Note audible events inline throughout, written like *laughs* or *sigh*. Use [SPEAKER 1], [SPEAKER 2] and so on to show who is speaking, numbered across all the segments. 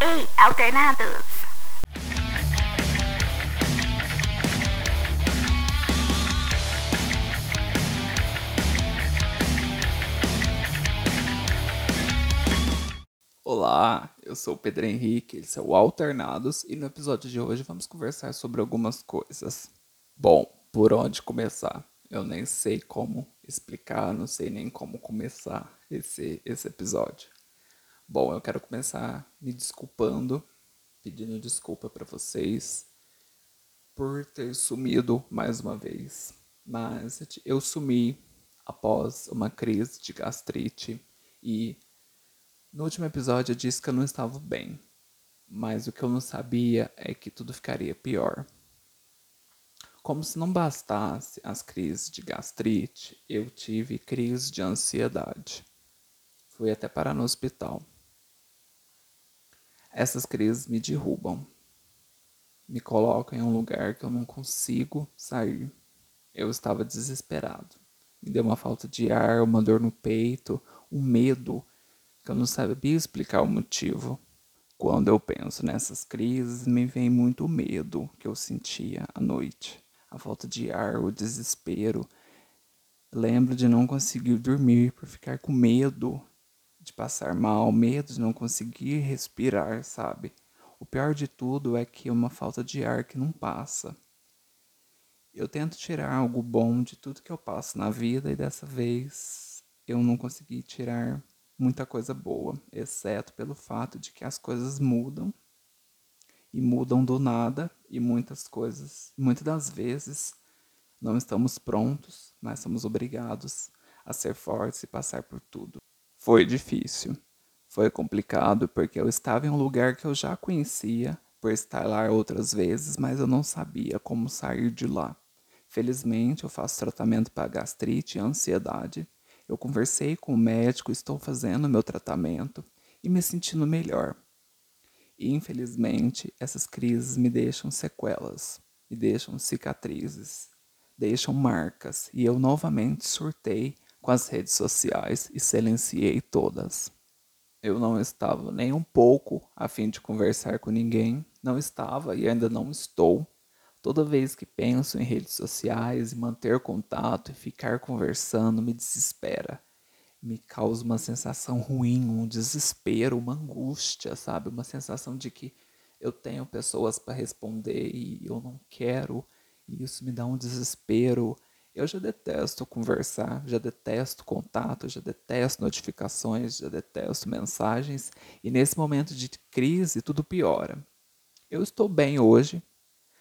[SPEAKER 1] Ei, alternados!
[SPEAKER 2] Olá, eu sou o Pedro Henrique, esse é o Alternados e no episódio de hoje vamos conversar sobre algumas coisas. Bom, por onde começar? Eu nem sei como explicar, não sei nem como começar esse, esse episódio. Bom, eu quero começar me desculpando, pedindo desculpa para vocês por ter sumido mais uma vez. Mas eu sumi após uma crise de gastrite e no último episódio eu disse que eu não estava bem, mas o que eu não sabia é que tudo ficaria pior. Como se não bastasse as crises de gastrite, eu tive crise de ansiedade. Fui até parar no hospital. Essas crises me derrubam, me colocam em um lugar que eu não consigo sair. Eu estava desesperado. Me deu uma falta de ar, uma dor no peito, um medo que eu não sabia explicar o motivo. Quando eu penso nessas crises, me vem muito medo que eu sentia à noite. A falta de ar, o desespero. Lembro de não conseguir dormir por ficar com medo de passar mal, medo de não conseguir respirar, sabe? O pior de tudo é que é uma falta de ar que não passa. Eu tento tirar algo bom de tudo que eu passo na vida e dessa vez eu não consegui tirar muita coisa boa, exceto pelo fato de que as coisas mudam e mudam do nada e muitas coisas, muitas das vezes não estamos prontos, mas somos obrigados a ser fortes e passar por tudo. Foi difícil. Foi complicado porque eu estava em um lugar que eu já conhecia por estar lá outras vezes, mas eu não sabia como sair de lá. Felizmente, eu faço tratamento para gastrite e ansiedade. Eu conversei com o médico, estou fazendo meu tratamento e me sentindo melhor. E infelizmente, essas crises me deixam sequelas, me deixam cicatrizes, deixam marcas, e eu novamente surtei com as redes sociais e silenciei todas. Eu não estava nem um pouco a fim de conversar com ninguém, não estava e ainda não estou. Toda vez que penso em redes sociais e manter contato e ficar conversando me desespera. Me causa uma sensação ruim, um desespero, uma angústia, sabe? Uma sensação de que eu tenho pessoas para responder e eu não quero, e isso me dá um desespero eu já detesto conversar, já detesto contato, já detesto notificações, já detesto mensagens, e nesse momento de crise tudo piora. Eu estou bem hoje,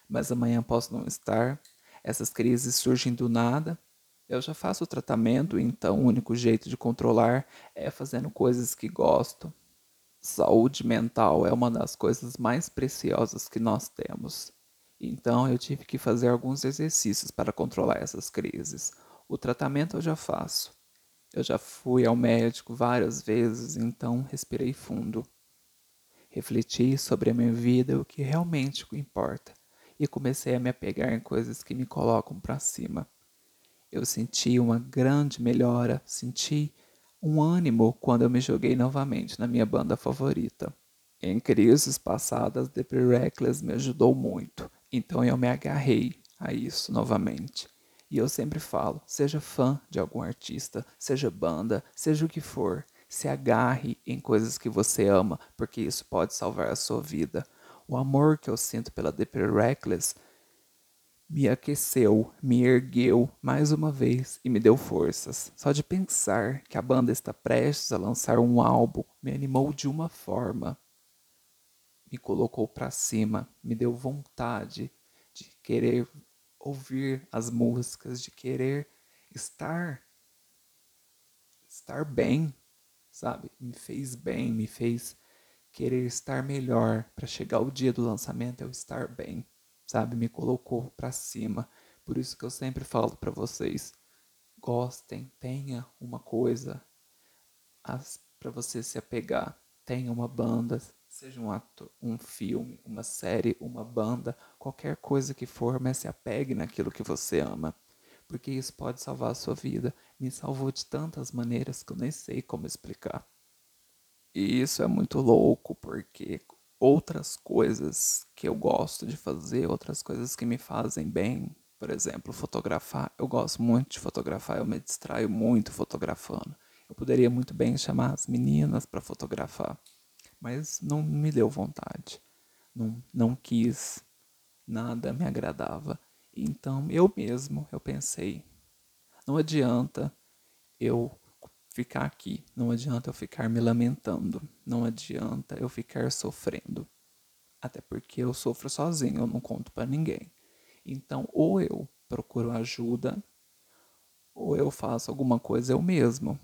[SPEAKER 2] mas amanhã posso não estar. Essas crises surgem do nada. Eu já faço o tratamento, então o único jeito de controlar é fazendo coisas que gosto. Saúde mental é uma das coisas mais preciosas que nós temos. Então eu tive que fazer alguns exercícios para controlar essas crises. O tratamento eu já faço. Eu já fui ao médico várias vezes, então respirei fundo. Refleti sobre a minha vida o que realmente importa, e comecei a me apegar em coisas que me colocam para cima. Eu senti uma grande melhora, senti um ânimo quando eu me joguei novamente na minha banda favorita. Em crises passadas, The Reckless me ajudou muito. Então eu me agarrei a isso novamente. E eu sempre falo: seja fã de algum artista, seja banda, seja o que for, se agarre em coisas que você ama, porque isso pode salvar a sua vida. O amor que eu sinto pela Deep Reckless me aqueceu, me ergueu mais uma vez e me deu forças. Só de pensar que a banda está prestes a lançar um álbum me animou de uma forma me colocou para cima, me deu vontade de querer ouvir as músicas, de querer estar estar bem, sabe? Me fez bem, me fez querer estar melhor para chegar o dia do lançamento eu estar bem, sabe? Me colocou para cima. Por isso que eu sempre falo para vocês, gostem, tenha uma coisa para você se apegar, tenha uma banda, Seja um ato, um filme, uma série, uma banda, qualquer coisa que for, mas se apegue naquilo que você ama. Porque isso pode salvar a sua vida. Me salvou de tantas maneiras que eu nem sei como explicar. E isso é muito louco, porque outras coisas que eu gosto de fazer, outras coisas que me fazem bem. Por exemplo, fotografar. Eu gosto muito de fotografar, eu me distraio muito fotografando. Eu poderia muito bem chamar as meninas para fotografar, mas não me deu vontade. Não, não quis, nada me agradava. Então eu mesmo, eu pensei, não adianta eu ficar aqui, não adianta eu ficar me lamentando, não adianta eu ficar sofrendo. Até porque eu sofro sozinho, eu não conto para ninguém. Então, ou eu procuro ajuda, ou eu faço alguma coisa eu mesmo.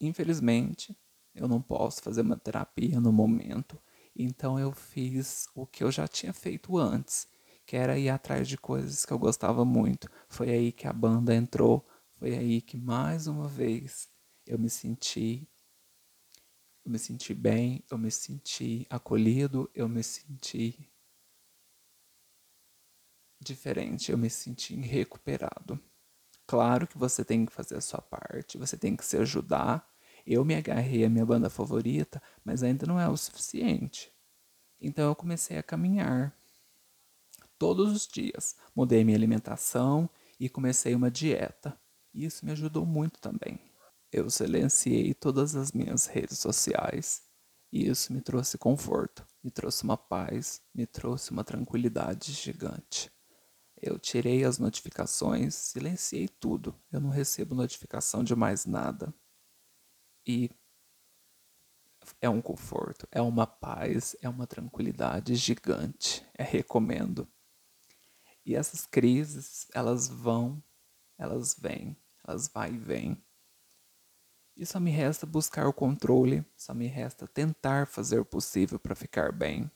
[SPEAKER 2] Infelizmente, eu não posso fazer uma terapia no momento, então eu fiz o que eu já tinha feito antes, que era ir atrás de coisas que eu gostava muito. Foi aí que a banda entrou, foi aí que mais uma vez eu me senti eu me senti bem, eu me senti acolhido, eu me senti diferente, eu me senti recuperado. Claro que você tem que fazer a sua parte, você tem que se ajudar. Eu me agarrei à minha banda favorita, mas ainda não é o suficiente. Então eu comecei a caminhar todos os dias. Mudei minha alimentação e comecei uma dieta. Isso me ajudou muito também. Eu silenciei todas as minhas redes sociais e isso me trouxe conforto, me trouxe uma paz, me trouxe uma tranquilidade gigante. Eu tirei as notificações, silenciei tudo. Eu não recebo notificação de mais nada. E é um conforto, é uma paz, é uma tranquilidade gigante. É recomendo. E essas crises, elas vão, elas vêm, elas vai e vêm. E só me resta buscar o controle, só me resta tentar fazer o possível para ficar bem.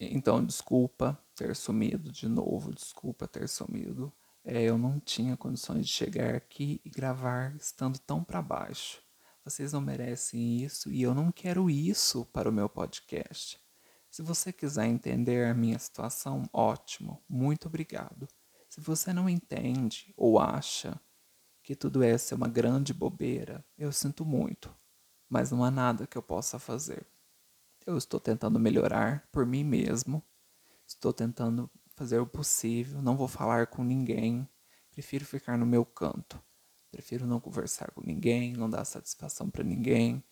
[SPEAKER 2] Então, desculpa ter sumido de novo, desculpa ter sumido. É, eu não tinha condições de chegar aqui e gravar estando tão para baixo. Vocês não merecem isso e eu não quero isso para o meu podcast. Se você quiser entender a minha situação, ótimo, muito obrigado. Se você não entende ou acha que tudo essa é uma grande bobeira, eu sinto muito, mas não há nada que eu possa fazer. Eu estou tentando melhorar por mim mesmo, estou tentando fazer o possível, não vou falar com ninguém, prefiro ficar no meu canto, prefiro não conversar com ninguém, não dar satisfação para ninguém.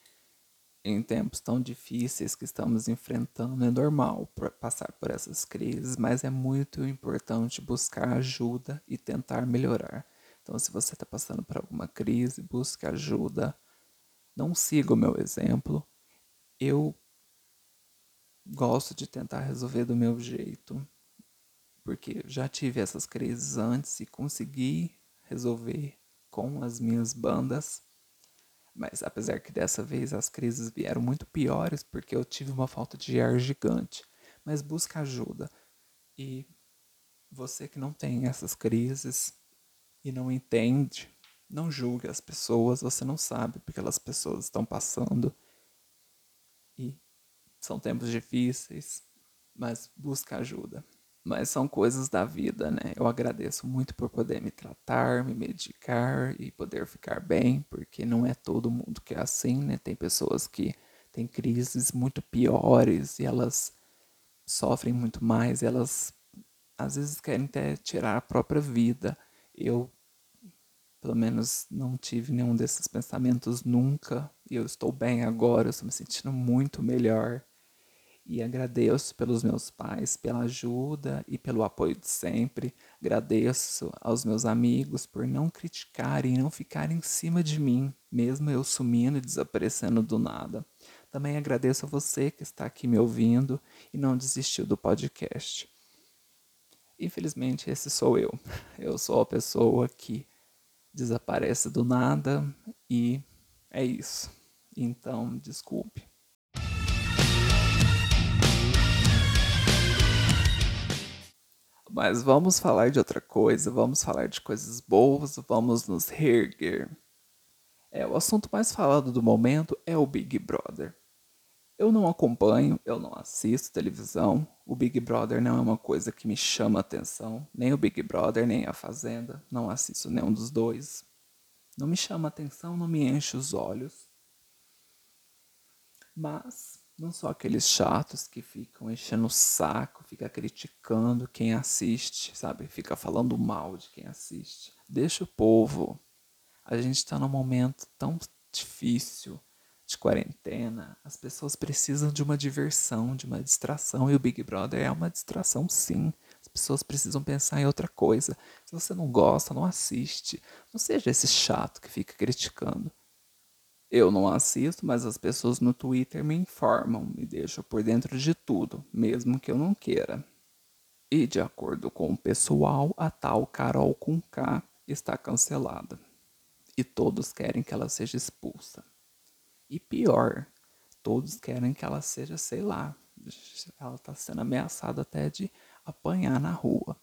[SPEAKER 2] Em tempos tão difíceis que estamos enfrentando, é normal passar por essas crises, mas é muito importante buscar ajuda e tentar melhorar. Então, se você está passando por alguma crise, busque ajuda. Não siga o meu exemplo. Eu gosto de tentar resolver do meu jeito, porque já tive essas crises antes e consegui resolver com as minhas bandas. Mas apesar que dessa vez as crises vieram muito piores porque eu tive uma falta de ar gigante. Mas busca ajuda. E você que não tem essas crises, e não entende, não julgue as pessoas, você não sabe porque aquelas pessoas estão passando. E são tempos difíceis, mas busca ajuda. Mas são coisas da vida, né? Eu agradeço muito por poder me tratar, me medicar e poder ficar bem, porque não é todo mundo que é assim, né? Tem pessoas que têm crises muito piores e elas sofrem muito mais, elas às vezes querem até tirar a própria vida. Eu pelo menos não tive nenhum desses pensamentos nunca. E eu estou bem agora, eu estou me sentindo muito melhor. E agradeço pelos meus pais, pela ajuda e pelo apoio de sempre. Agradeço aos meus amigos por não criticarem e não ficarem em cima de mim, mesmo eu sumindo e desaparecendo do nada. Também agradeço a você que está aqui me ouvindo e não desistiu do podcast. Infelizmente, esse sou eu. Eu sou a pessoa que desaparece do nada e é isso. Então, desculpe. Mas vamos falar de outra coisa, vamos falar de coisas boas, vamos nos reerguer. É, o assunto mais falado do momento é o Big Brother. Eu não acompanho, eu não assisto televisão. O Big Brother não é uma coisa que me chama atenção. Nem o Big Brother, nem a Fazenda. Não assisto nenhum dos dois. Não me chama atenção, não me enche os olhos. Mas Não só aqueles chatos que ficam enchendo o saco, fica criticando quem assiste, sabe? Fica falando mal de quem assiste. Deixa o povo. A gente tá num momento tão difícil de quarentena. As pessoas precisam de uma diversão, de uma distração. E o Big Brother é uma distração, sim. As pessoas precisam pensar em outra coisa. Se você não gosta, não assiste. Não seja esse chato que fica criticando. Eu não assisto, mas as pessoas no Twitter me informam, me deixam por dentro de tudo, mesmo que eu não queira. E de acordo com o pessoal, a tal Carol com K está cancelada. E todos querem que ela seja expulsa. E pior, todos querem que ela seja, sei lá, ela está sendo ameaçada até de apanhar na rua.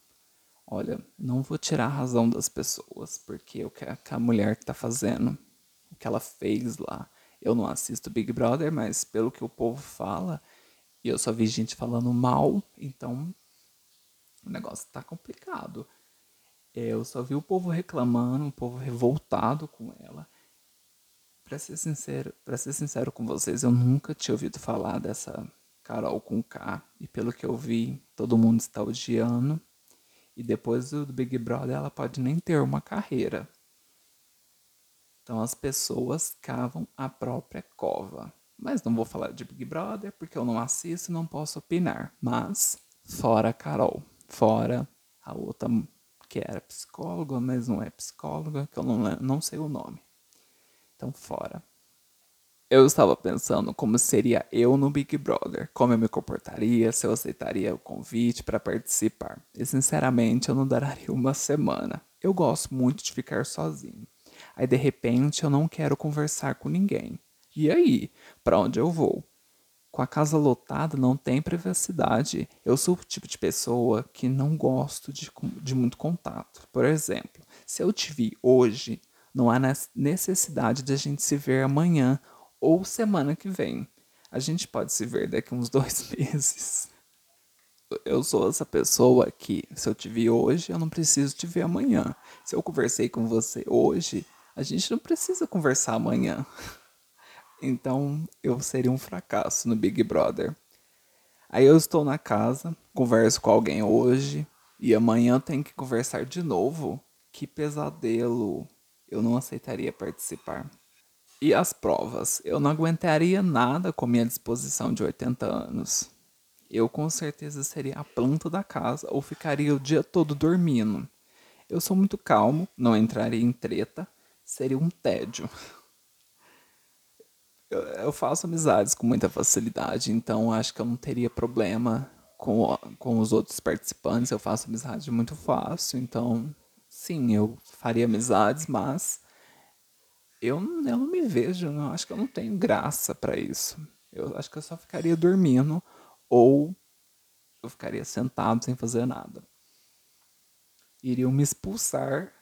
[SPEAKER 2] Olha, não vou tirar a razão das pessoas, porque o que a mulher está fazendo o que ela fez lá. Eu não assisto Big Brother, mas pelo que o povo fala, e eu só vi gente falando mal, então o negócio tá complicado. Eu só vi o povo reclamando, o povo revoltado com ela. Pra ser sincero, para ser sincero com vocês, eu nunca tinha ouvido falar dessa Carol com K. E pelo que eu vi, todo mundo está odiando. E depois do Big Brother, ela pode nem ter uma carreira. Então as pessoas cavam a própria cova. Mas não vou falar de Big Brother porque eu não assisto e não posso opinar. Mas fora a Carol, fora a outra que era psicóloga, mas não é psicóloga, que eu não, não sei o nome. Então fora. Eu estava pensando como seria eu no Big Brother, como eu me comportaria, se eu aceitaria o convite para participar. E sinceramente eu não daria uma semana. Eu gosto muito de ficar sozinho. Aí de repente eu não quero conversar com ninguém. E aí? Para onde eu vou? Com a casa lotada não tem privacidade. Eu sou o tipo de pessoa que não gosto de, de muito contato. Por exemplo, se eu te vi hoje, não há necessidade de a gente se ver amanhã ou semana que vem. A gente pode se ver daqui uns dois *laughs* meses. Eu sou essa pessoa que, se eu te vi hoje, eu não preciso te ver amanhã. Se eu conversei com você hoje, a gente não precisa conversar amanhã. Então eu seria um fracasso no Big Brother. Aí eu estou na casa, converso com alguém hoje e amanhã tenho que conversar de novo. Que pesadelo! Eu não aceitaria participar. E as provas? Eu não aguentaria nada com minha disposição de 80 anos. Eu com certeza seria a planta da casa ou ficaria o dia todo dormindo. Eu sou muito calmo, não entraria em treta, seria um tédio. Eu, eu, faço amizades com muita facilidade, então acho que eu não teria problema com, com os outros participantes. Eu faço amizade muito fácil, então sim, eu faria amizades, mas eu, eu não me vejo, não, acho que eu não tenho graça para isso. Eu acho que eu só ficaria dormindo ou eu ficaria sentado sem fazer nada. Iriam me expulsar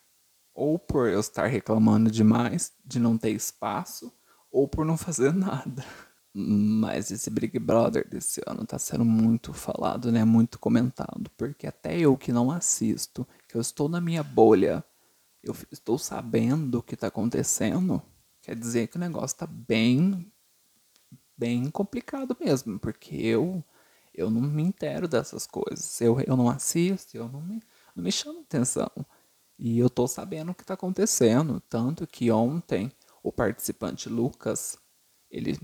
[SPEAKER 2] ou por eu estar reclamando demais, de não ter espaço, ou por não fazer *laughs* nada. Mas esse Big Brother desse ano tá sendo muito falado, né? Muito comentado. Porque até eu que não assisto, que eu estou na minha bolha, eu estou sabendo o que tá acontecendo. Quer dizer que o negócio tá bem, bem complicado mesmo. Porque eu, eu não me entero dessas coisas. Eu, eu não assisto, eu não me, não me chamo atenção. E eu tô sabendo o que tá acontecendo, tanto que ontem o participante Lucas, ele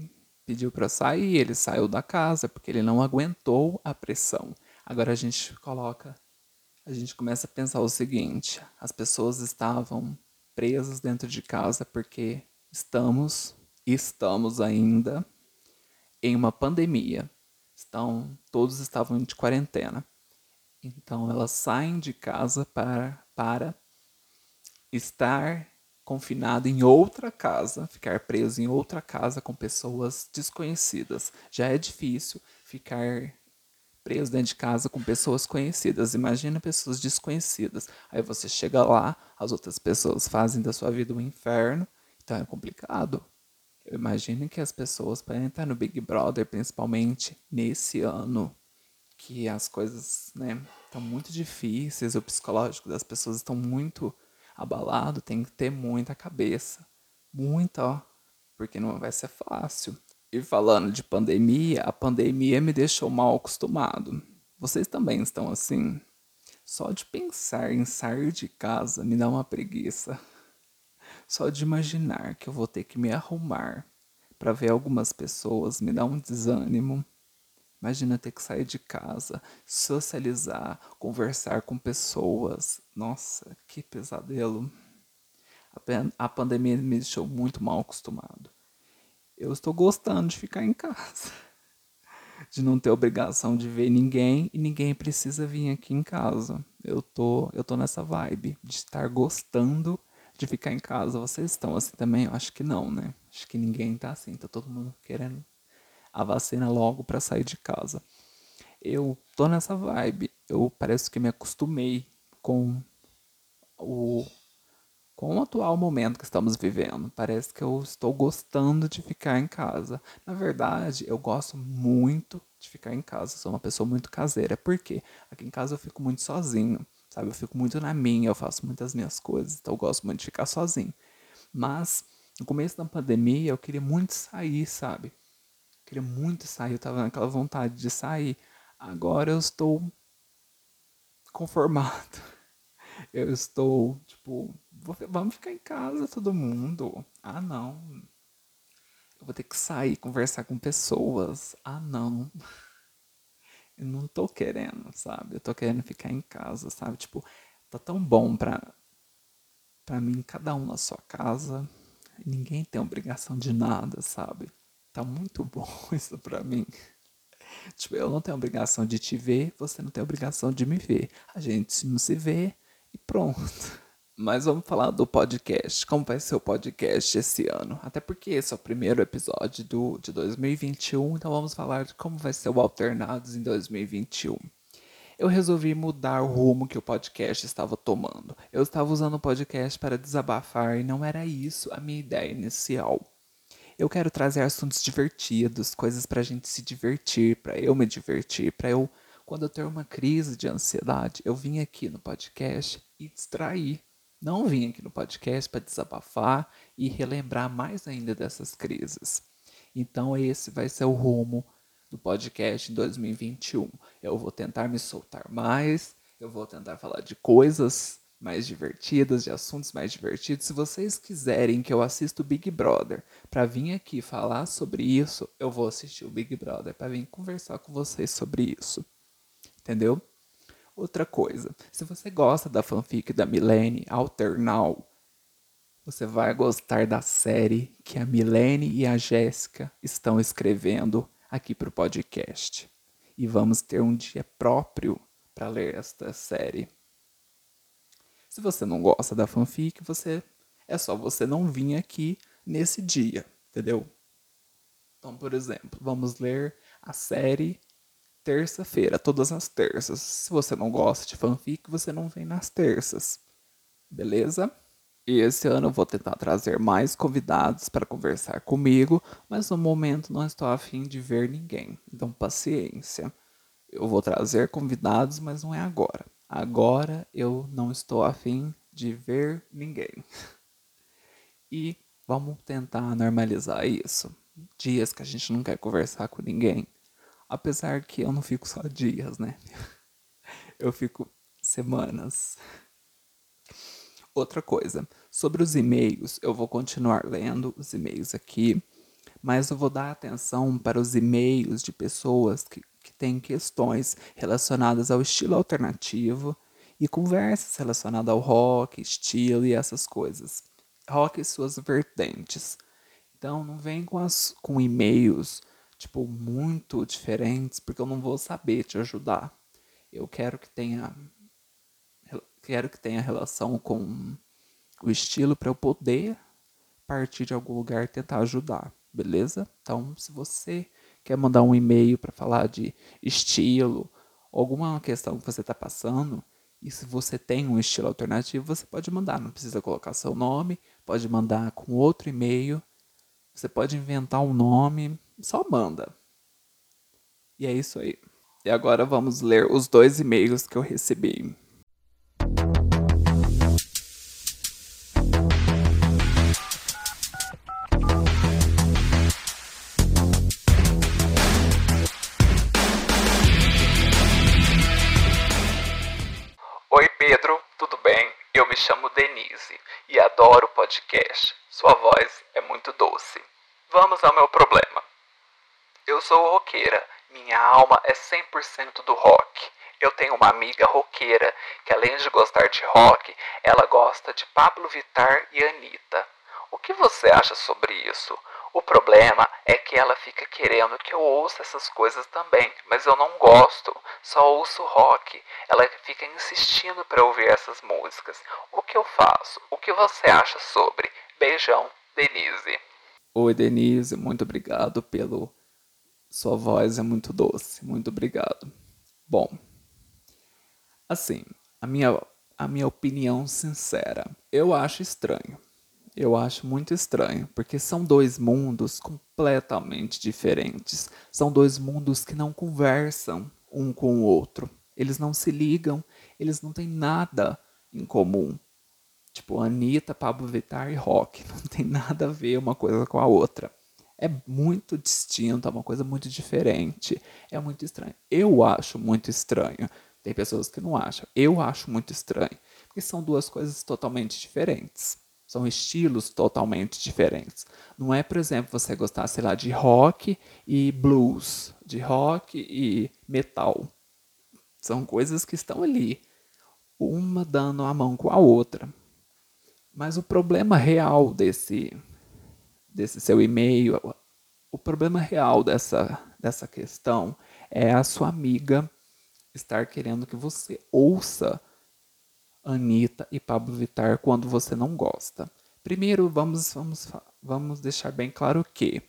[SPEAKER 2] pediu para sair, ele saiu da casa porque ele não aguentou a pressão. Agora a gente coloca, a gente começa a pensar o seguinte: as pessoas estavam presas dentro de casa porque estamos estamos ainda em uma pandemia. Então, todos estavam de quarentena. Então, elas saem de casa para, para estar confinado em outra casa, ficar preso em outra casa com pessoas desconhecidas. Já é difícil ficar preso dentro de casa com pessoas conhecidas. Imagina pessoas desconhecidas. Aí você chega lá, as outras pessoas fazem da sua vida um inferno. Então é complicado. Eu imagino que as pessoas, para entrar no Big Brother, principalmente nesse ano, que as coisas, né, estão muito difíceis, o psicológico das pessoas estão muito abalado, tem que ter muita cabeça. Muita, ó. Porque não vai ser fácil. E falando de pandemia, a pandemia me deixou mal acostumado. Vocês também estão assim? Só de pensar em sair de casa me dá uma preguiça. Só de imaginar que eu vou ter que me arrumar para ver algumas pessoas me dá um desânimo. Imagina ter que sair de casa, socializar, conversar com pessoas. Nossa, que pesadelo. A pandemia me deixou muito mal acostumado. Eu estou gostando de ficar em casa. *laughs* De não ter obrigação de ver ninguém e ninguém precisa vir aqui em casa. Eu tô, eu tô nessa vibe de estar gostando de ficar em casa. Vocês estão assim também? Eu acho que não, né? Acho que ninguém tá assim. Tá todo mundo querendo a vacina logo para sair de casa. Eu tô nessa vibe. Eu parece que me acostumei com o com o atual momento que estamos vivendo. Parece que eu estou gostando de ficar em casa. Na verdade, eu gosto muito de ficar em casa. Sou uma pessoa muito caseira. Por quê? Aqui em casa eu fico muito sozinho, sabe? Eu fico muito na minha, eu faço muitas minhas coisas, então eu gosto muito de ficar sozinho. Mas no começo da pandemia eu queria muito sair, sabe? Queria muito sair, eu tava naquela vontade de sair. Agora eu estou conformado. *laughs* Eu estou, tipo, vamos ficar em casa todo mundo. Ah, não. Eu vou ter que sair, conversar com pessoas. Ah, não. *laughs* Eu não tô querendo, sabe? Eu tô querendo ficar em casa, sabe? Tipo, tá tão bom pra, pra mim, cada um na sua casa. Ninguém tem obrigação de nada, sabe? Tá muito bom *laughs* isso pra mim. Tipo, eu não tenho obrigação de te ver, você não tem obrigação de me ver. A gente não se vê e pronto. *laughs* Mas vamos falar do podcast. Como vai ser o podcast esse ano? Até porque esse é o primeiro episódio do, de 2021, então vamos falar de como vai ser o Alternados em 2021. Eu resolvi mudar o rumo que o podcast estava tomando. Eu estava usando o podcast para desabafar e não era isso a minha ideia inicial. Eu quero trazer assuntos divertidos, coisas para a gente se divertir, para eu me divertir, para eu, quando eu ter uma crise de ansiedade, eu vim aqui no podcast e distrair não vim aqui no podcast para desabafar e relembrar mais ainda dessas crises. Então, esse vai ser o rumo do podcast em 2021. Eu vou tentar me soltar mais, eu vou tentar falar de coisas mais divertidas, de assuntos mais divertidos. Se vocês quiserem que eu assista o Big Brother para vir aqui falar sobre isso, eu vou assistir o Big Brother para vir conversar com vocês sobre isso. Entendeu? Outra coisa, se você gosta da fanfic da Milene Alternal, você vai gostar da série que a Milene e a Jéssica estão escrevendo aqui para o podcast. E vamos ter um dia próprio para ler esta série. Se você não gosta da fanfic, você é só você não vir aqui nesse dia, entendeu? Então, por exemplo, vamos ler a série terça-feira, todas as terças. Se você não gosta de fanfic, você não vem nas terças. Beleza? E esse ano eu vou tentar trazer mais convidados para conversar comigo, mas no momento não estou afim de ver ninguém. Então, paciência. Eu vou trazer convidados, mas não é agora. Agora eu não estou afim de ver ninguém. *laughs* E vamos tentar normalizar isso. Dias que a gente não quer conversar com ninguém, Apesar que eu não fico só dias, né? *laughs* Eu fico semanas. Outra coisa, sobre os e-mails, eu vou continuar lendo os e-mails aqui, mas eu vou dar atenção para os e-mails de pessoas que, que têm questões relacionadas ao estilo alternativo e conversas relacionadas ao rock, estilo e essas coisas. Rock e suas vertentes. Então não vem com, as, com e-mails tipo, muito diferentes, porque eu não vou saber te ajudar. Eu quero que tenha quero que tenha relação com o estilo para eu poder partir de algum lugar e tentar ajudar, beleza? Então, se você quer mandar um e-mail para falar de estilo, alguma questão que você está passando, e se você tem um estilo alternativo, você pode mandar, não precisa colocar seu nome, pode mandar com outro e-mail, você pode inventar um nome, só manda. E é isso aí. E agora vamos ler os dois e-mails que eu recebi.
[SPEAKER 3] Me chamo Denise e adoro podcast. Sua voz é muito doce. Vamos ao meu problema. Eu sou roqueira, minha alma é 100% do rock. Eu tenho uma amiga roqueira que, além de gostar de rock, ela gosta de Pablo Vittar e Anitta. O que você acha sobre isso? O problema é que ela fica querendo que eu ouça essas coisas também, mas eu não gosto, só ouço rock. Ela fica insistindo para ouvir essas músicas. O que eu faço? O que você acha sobre? Beijão, Denise.
[SPEAKER 2] Oi, Denise, muito obrigado pelo. Sua voz é muito doce, muito obrigado. Bom, assim, a minha, a minha opinião sincera, eu acho estranho eu acho muito estranho, porque são dois mundos completamente diferentes. São dois mundos que não conversam um com o outro. Eles não se ligam, eles não têm nada em comum. Tipo, Anitta, Pablo Vittar e rock. *laughs* Não tem nada a ver uma coisa com a outra. É muito distinto, é uma coisa muito diferente. É muito estranho. Eu acho muito estranho. Tem pessoas que não acham. Eu acho muito estranho. Porque são duas coisas totalmente diferentes. São estilos totalmente diferentes. Não é, por exemplo, você gostar, sei lá, de rock e blues, de rock e metal. São coisas que estão ali, uma dando a mão com a outra. Mas o problema real desse, desse seu e-mail, o problema real dessa, dessa questão é a sua amiga estar querendo que você ouça Anitta e Pablo Vittar quando você não gosta. Primeiro, vamos, vamos, vamos deixar bem claro que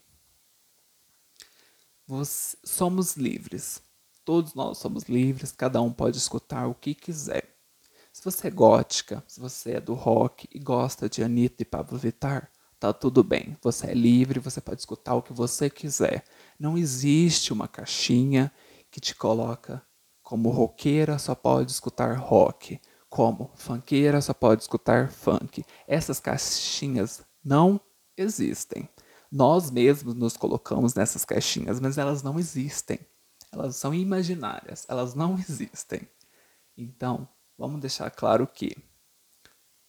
[SPEAKER 2] somos livres. Todos nós somos livres, cada um pode escutar o que quiser. Se você é gótica, se você é do rock e gosta de Anitta e Pablo Vittar, tá tudo bem. Você é livre, você pode escutar o que você quiser. Não existe uma caixinha que te coloca como roqueira, só pode escutar rock como funkeira só pode escutar funk. Essas caixinhas não existem. Nós mesmos nos colocamos nessas caixinhas, mas elas não existem. Elas são imaginárias, elas não existem. Então, vamos deixar claro que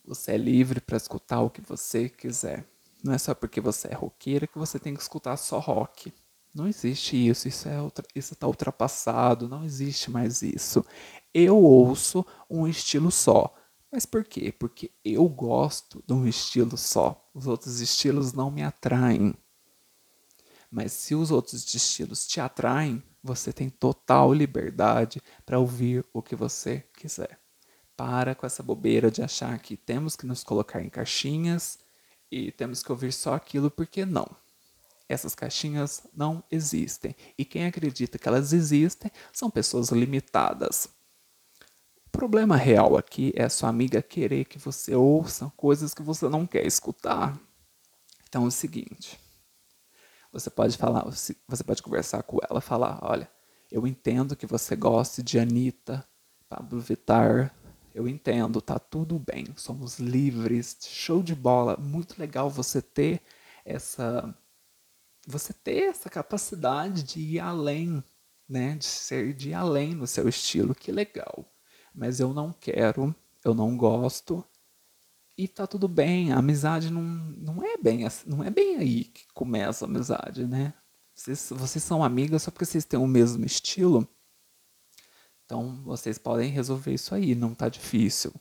[SPEAKER 2] você é livre para escutar o que você quiser. Não é só porque você é roqueira que você tem que escutar só rock. Não existe isso, isso é está ultrapassado, não existe mais isso. Eu ouço um estilo só. Mas por quê? Porque eu gosto de um estilo só. Os outros estilos não me atraem. Mas se os outros estilos te atraem, você tem total liberdade para ouvir o que você quiser. Para com essa bobeira de achar que temos que nos colocar em caixinhas e temos que ouvir só aquilo porque não. Essas caixinhas não existem. E quem acredita que elas existem são pessoas limitadas. O problema real aqui é sua amiga querer que você ouça coisas que você não quer escutar. Então é o seguinte, você pode falar, você pode conversar com ela, falar, olha, eu entendo que você goste de Anitta, Pablo Vittar, eu entendo, tá tudo bem, somos livres, show de bola, muito legal você ter essa você ter essa capacidade de ir além, né? De ser de ir além no seu estilo, que legal. Mas eu não quero, eu não gosto. E tá tudo bem, a amizade não, não é bem não é bem aí que começa a amizade, né? Vocês, vocês são amigas só porque vocês têm o mesmo estilo. Então vocês podem resolver isso aí, não tá difícil.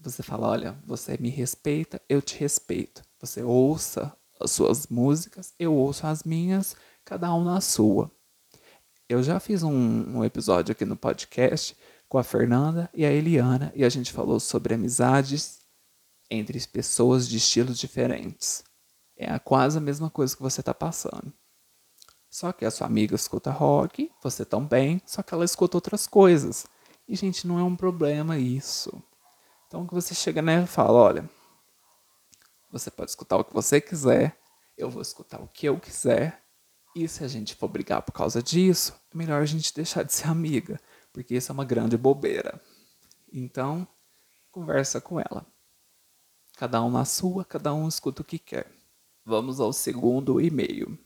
[SPEAKER 2] Você fala, olha, você me respeita, eu te respeito. Você ouça as suas músicas, eu ouço as minhas, cada um na sua. Eu já fiz um, um episódio aqui no podcast com a Fernanda e a Eliana e a gente falou sobre amizades entre pessoas de estilos diferentes. É quase a mesma coisa que você está passando. Só que a sua amiga escuta rock, você também, só que ela escuta outras coisas. E, gente, não é um problema isso. Então, que você chega nela e fala: olha, você pode escutar o que você quiser, eu vou escutar o que eu quiser. E se a gente for brigar por causa disso, é melhor a gente deixar de ser amiga, porque isso é uma grande bobeira. Então, conversa com ela. Cada um na sua, cada um escuta o que quer. Vamos ao segundo e-mail.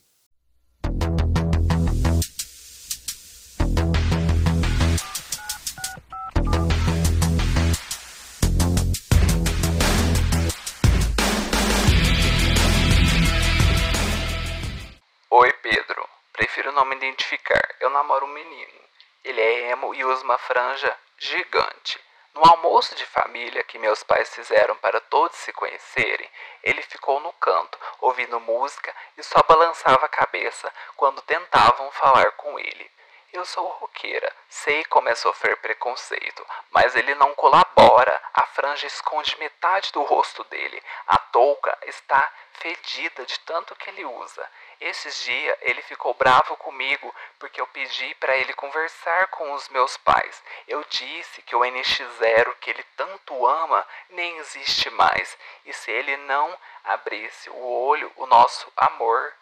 [SPEAKER 1] Oi, Pedro. Prefiro não me identificar. Eu namoro um menino. Ele é emo e usa uma franja gigante. No almoço de família que meus pais fizeram para todos se conhecerem, ele ficou no canto, ouvindo música e só balançava a cabeça quando tentavam falar com ele. Eu sou roqueira, sei como é sofrer preconceito, mas ele não colabora. A franja esconde metade do rosto dele. A touca está fedida de tanto que ele usa. Esses dias ele ficou bravo comigo porque eu pedi para ele conversar com os meus pais. Eu disse que o NX0 que ele tanto ama nem existe mais. E se ele não abrisse o olho, o nosso amor,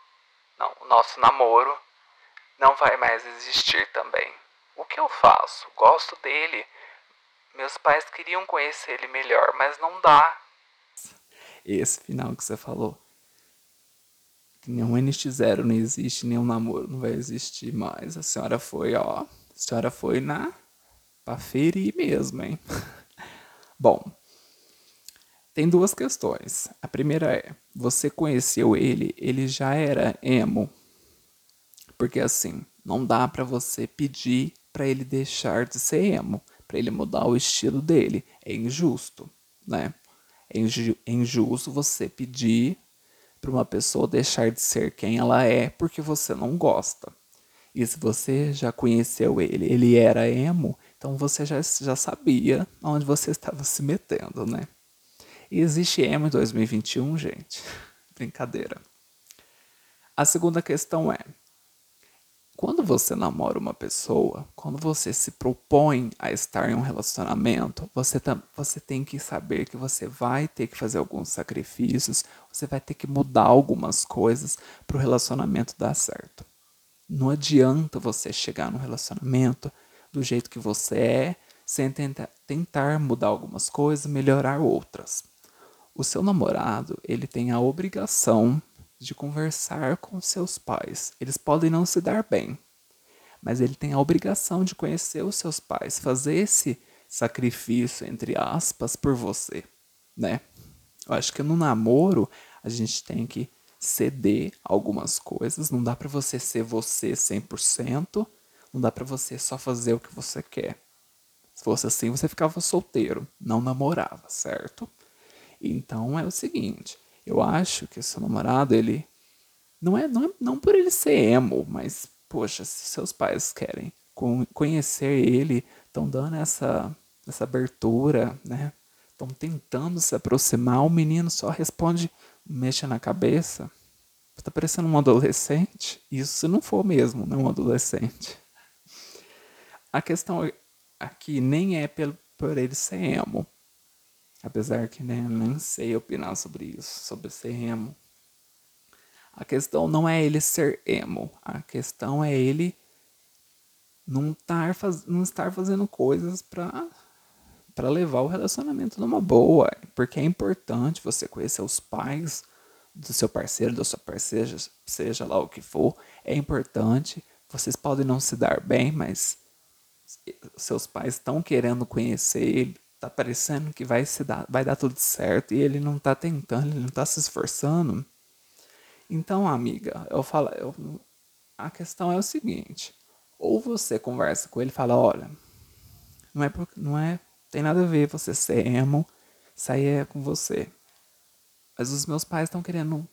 [SPEAKER 1] não, o nosso namoro não vai mais existir também. O que eu faço? Gosto dele. Meus pais queriam conhecer ele melhor, mas não dá.
[SPEAKER 2] Esse final que você falou. Nenhum NX0 não existe, nenhum namoro não vai existir mais. A senhora foi, ó. A senhora foi na. pra ferir mesmo, hein? *laughs* Bom, tem duas questões. A primeira é: você conheceu ele, ele já era emo porque assim, não dá para você pedir para ele deixar de ser emo, para ele mudar o estilo dele. É injusto, né? É, é injusto você pedir para uma pessoa deixar de ser quem ela é porque você não gosta. E se você já conheceu ele, ele era emo, então você já, já sabia onde você estava se metendo, né? E existe emo em 2021, gente. *laughs* Brincadeira. A segunda questão é: quando você namora uma pessoa, quando você se propõe a estar em um relacionamento, você, você tem que saber que você vai ter que fazer alguns sacrifícios, você vai ter que mudar algumas coisas para o relacionamento dar certo. Não adianta você chegar no relacionamento do jeito que você é, sem tentar, tentar mudar algumas coisas, melhorar outras. O seu namorado, ele tem a obrigação de conversar com seus pais. Eles podem não se dar bem, mas ele tem a obrigação de conhecer os seus pais, fazer esse sacrifício, entre aspas, por você, né? Eu acho que no namoro a gente tem que ceder algumas coisas, não dá para você ser você 100%, não dá para você só fazer o que você quer. Se fosse assim, você ficava solteiro, não namorava, certo? Então é o seguinte, eu acho que seu namorado, ele. Não é, não é não por ele ser emo, mas, poxa, se seus pais querem conhecer ele, estão dando essa, essa abertura, né? Estão tentando se aproximar, o menino só responde, mexa na cabeça. Tá parecendo um adolescente? Isso se não for mesmo, não né, um adolescente. A questão aqui nem é pelo, por ele ser emo, Apesar que né, nem sei opinar sobre isso, sobre ser emo. A questão não é ele ser emo, a questão é ele não faz, não estar fazendo coisas para para levar o relacionamento numa boa, porque é importante você conhecer os pais do seu parceiro, da sua parceira, seja lá o que for, é importante. Vocês podem não se dar bem, mas seus pais estão querendo conhecer ele, tá parecendo que vai, se dar, vai dar tudo certo e ele não tá tentando, ele não tá se esforçando. Então, amiga, eu falo, eu, a questão é o seguinte: ou você conversa com ele e fala, olha, não é, não é, tem nada a ver você ser emo, sair é com você. Mas os meus pais estão querendo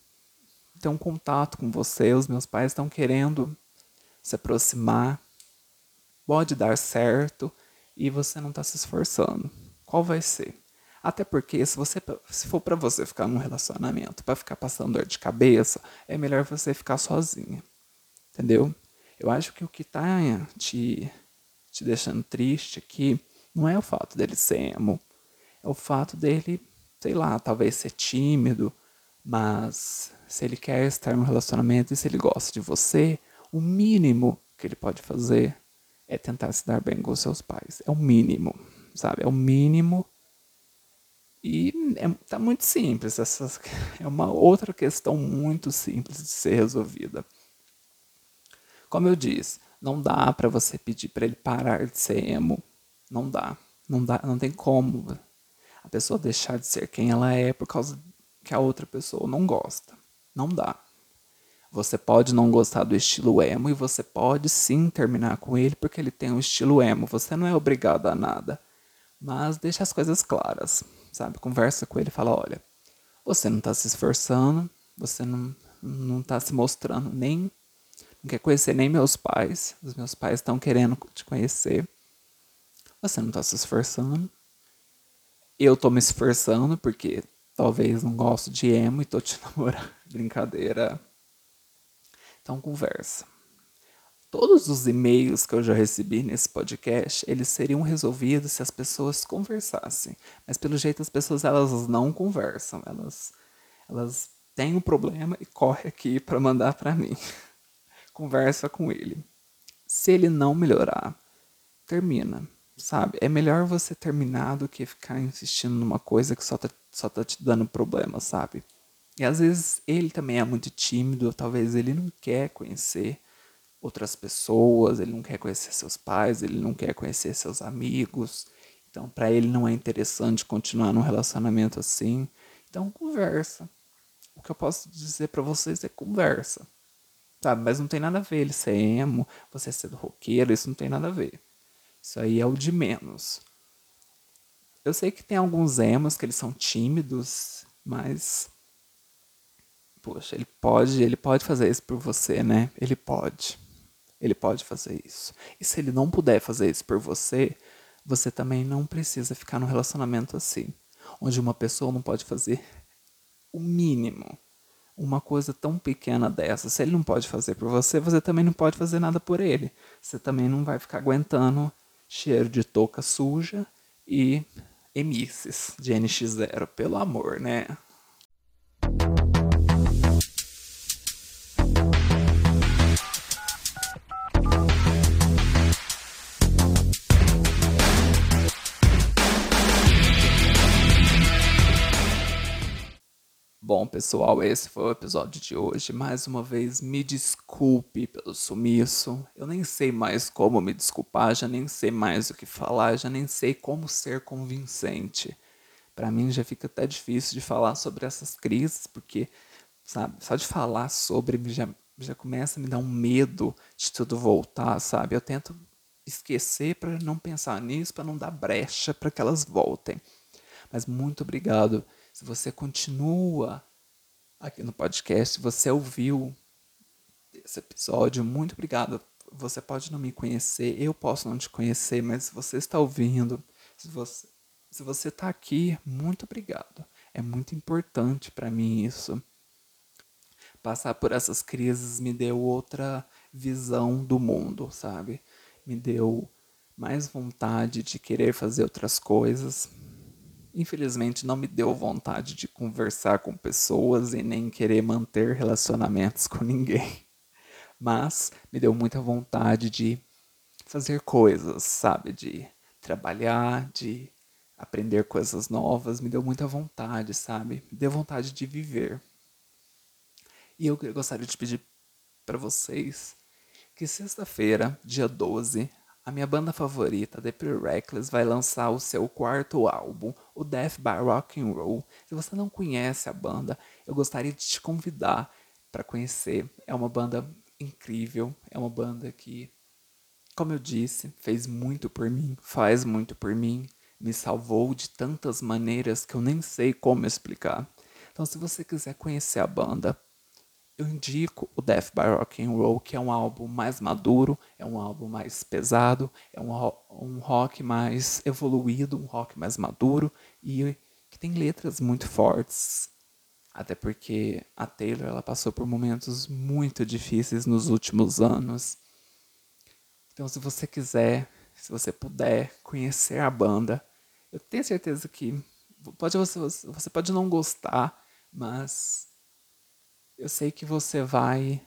[SPEAKER 2] ter um contato com você, os meus pais estão querendo se aproximar. Pode dar certo e você não está se esforçando qual vai ser? Até porque se você se for para você ficar num relacionamento, para ficar passando dor de cabeça, é melhor você ficar sozinha. Entendeu? Eu acho que o que tá te te deixando triste aqui não é o fato dele ser emo, é o fato dele, sei lá, talvez ser tímido, mas se ele quer estar num relacionamento e se ele gosta de você, o mínimo que ele pode fazer é tentar se dar bem com seus pais. É o mínimo sabe? É o mínimo. E é, tá muito simples. Essa *laughs* é uma outra questão muito simples de ser resolvida. Como eu disse, não dá para você pedir para ele parar de ser emo. Não dá. Não dá, não tem como a pessoa deixar de ser quem ela é por causa que a outra pessoa não gosta. Não dá. Você pode não gostar do estilo emo e você pode sim terminar com ele porque ele tem um estilo emo. Você não é obrigado a nada. Mas deixa as coisas claras, sabe? Conversa com ele e fala: olha, você não está se esforçando, você não, não tá se mostrando nem. Não quer conhecer nem meus pais. Os meus pais estão querendo te conhecer. Você não está se esforçando. Eu estou me esforçando porque talvez não gosto de emo e tô te *laughs* namorando. Brincadeira. Então conversa. Todos os e-mails que eu já recebi nesse podcast, eles seriam resolvidos se as pessoas conversassem. Mas pelo jeito as pessoas elas não conversam, elas elas têm um problema e corre aqui para mandar para mim. *laughs* Conversa com ele. Se ele não melhorar, termina, sabe? É melhor você terminar do que ficar insistindo numa coisa que só tá, só tá te dando problema, sabe? E às vezes ele também é muito tímido, talvez ele não quer conhecer outras pessoas, ele não quer conhecer seus pais, ele não quer conhecer seus amigos. Então, para ele não é interessante continuar num relacionamento assim. Então, conversa. O que eu posso dizer para vocês é conversa. Sabe? Mas não tem nada a ver ele ser emo, você ser roqueiro, isso não tem nada a ver. Isso aí é o de menos. Eu sei que tem alguns emos que eles são tímidos, mas poxa, ele pode, ele pode fazer isso por você, né? Ele pode. Ele pode fazer isso. E se ele não puder fazer isso por você, você também não precisa ficar num relacionamento assim, onde uma pessoa não pode fazer o mínimo. Uma coisa tão pequena dessa, se ele não pode fazer por você, você também não pode fazer nada por ele. Você também não vai ficar aguentando cheiro de touca suja e emisses de NX0, pelo amor, né? Bom, pessoal, esse foi o episódio de hoje. Mais uma vez, me desculpe pelo sumiço. Eu nem sei mais como me desculpar, já nem sei mais o que falar, já nem sei como ser convincente. Para mim já fica até difícil de falar sobre essas crises, porque, sabe, só de falar sobre já, já começa a me dar um medo de tudo voltar, sabe? Eu tento esquecer para não pensar nisso, para não dar brecha para que elas voltem. Mas muito obrigado se você continua aqui no podcast, se você ouviu esse episódio, muito obrigado. Você pode não me conhecer, eu posso não te conhecer, mas se você está ouvindo, se você se você está aqui, muito obrigado. É muito importante para mim isso. Passar por essas crises me deu outra visão do mundo, sabe? Me deu mais vontade de querer fazer outras coisas, Infelizmente não me deu vontade de conversar com pessoas e nem querer manter relacionamentos com ninguém. Mas me deu muita vontade de fazer coisas, sabe? De trabalhar, de aprender coisas novas. Me deu muita vontade, sabe? Me deu vontade de viver. E eu gostaria de pedir para vocês que sexta-feira, dia 12, a minha banda favorita, The Pre-Reckless, vai lançar o seu quarto álbum, o Death by Rock and Roll. Se você não conhece a banda, eu gostaria de te convidar para conhecer. É uma banda incrível, é uma banda que, como eu disse, fez muito por mim, faz muito por mim, me salvou de tantas maneiras que eu nem sei como explicar. Então, se você quiser conhecer a banda, eu indico o Death by Rock and Roll, que é um álbum mais maduro, é um álbum mais pesado, é um, um rock mais evoluído, um rock mais maduro e que tem letras muito fortes. Até porque a Taylor ela passou por momentos muito difíceis nos últimos anos. Então, se você quiser, se você puder conhecer a banda, eu tenho certeza que pode você, você pode não gostar, mas eu sei que você vai.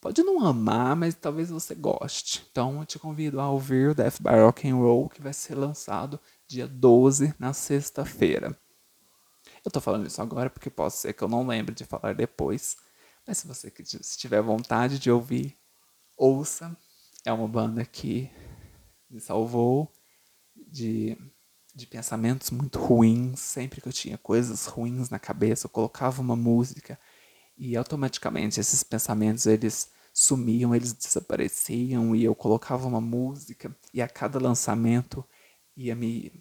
[SPEAKER 2] Pode não amar, mas talvez você goste. Então eu te convido a ouvir o Death by Rock and Roll, que vai ser lançado dia 12, na sexta-feira. Eu tô falando isso agora porque pode ser que eu não lembre de falar depois. Mas se você se tiver vontade de ouvir, ouça. É uma banda que me salvou de, de pensamentos muito ruins. Sempre que eu tinha coisas ruins na cabeça, eu colocava uma música E automaticamente esses pensamentos eles sumiam, eles desapareciam e eu colocava uma música e a cada lançamento ia me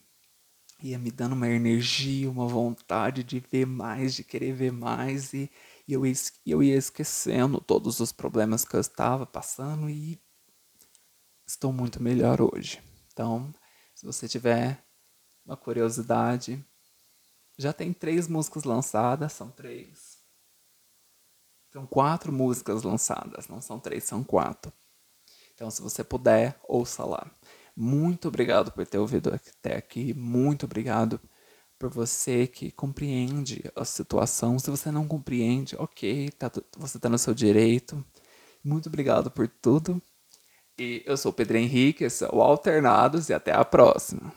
[SPEAKER 2] ia me dando uma energia, uma vontade de ver mais, de querer ver mais e, e eu, eu ia esquecendo todos os problemas que eu estava passando e estou muito melhor hoje. Então, se você tiver uma curiosidade, já tem três músicas lançadas, são três. São quatro músicas lançadas, não são três, são quatro. Então, se você puder, ouça lá. Muito obrigado por ter ouvido até aqui. Muito obrigado por você que compreende a situação. Se você não compreende, ok, tá, você está no seu direito. Muito obrigado por tudo. E eu sou o Pedro Henrique, esse é o Alternados e até a próxima.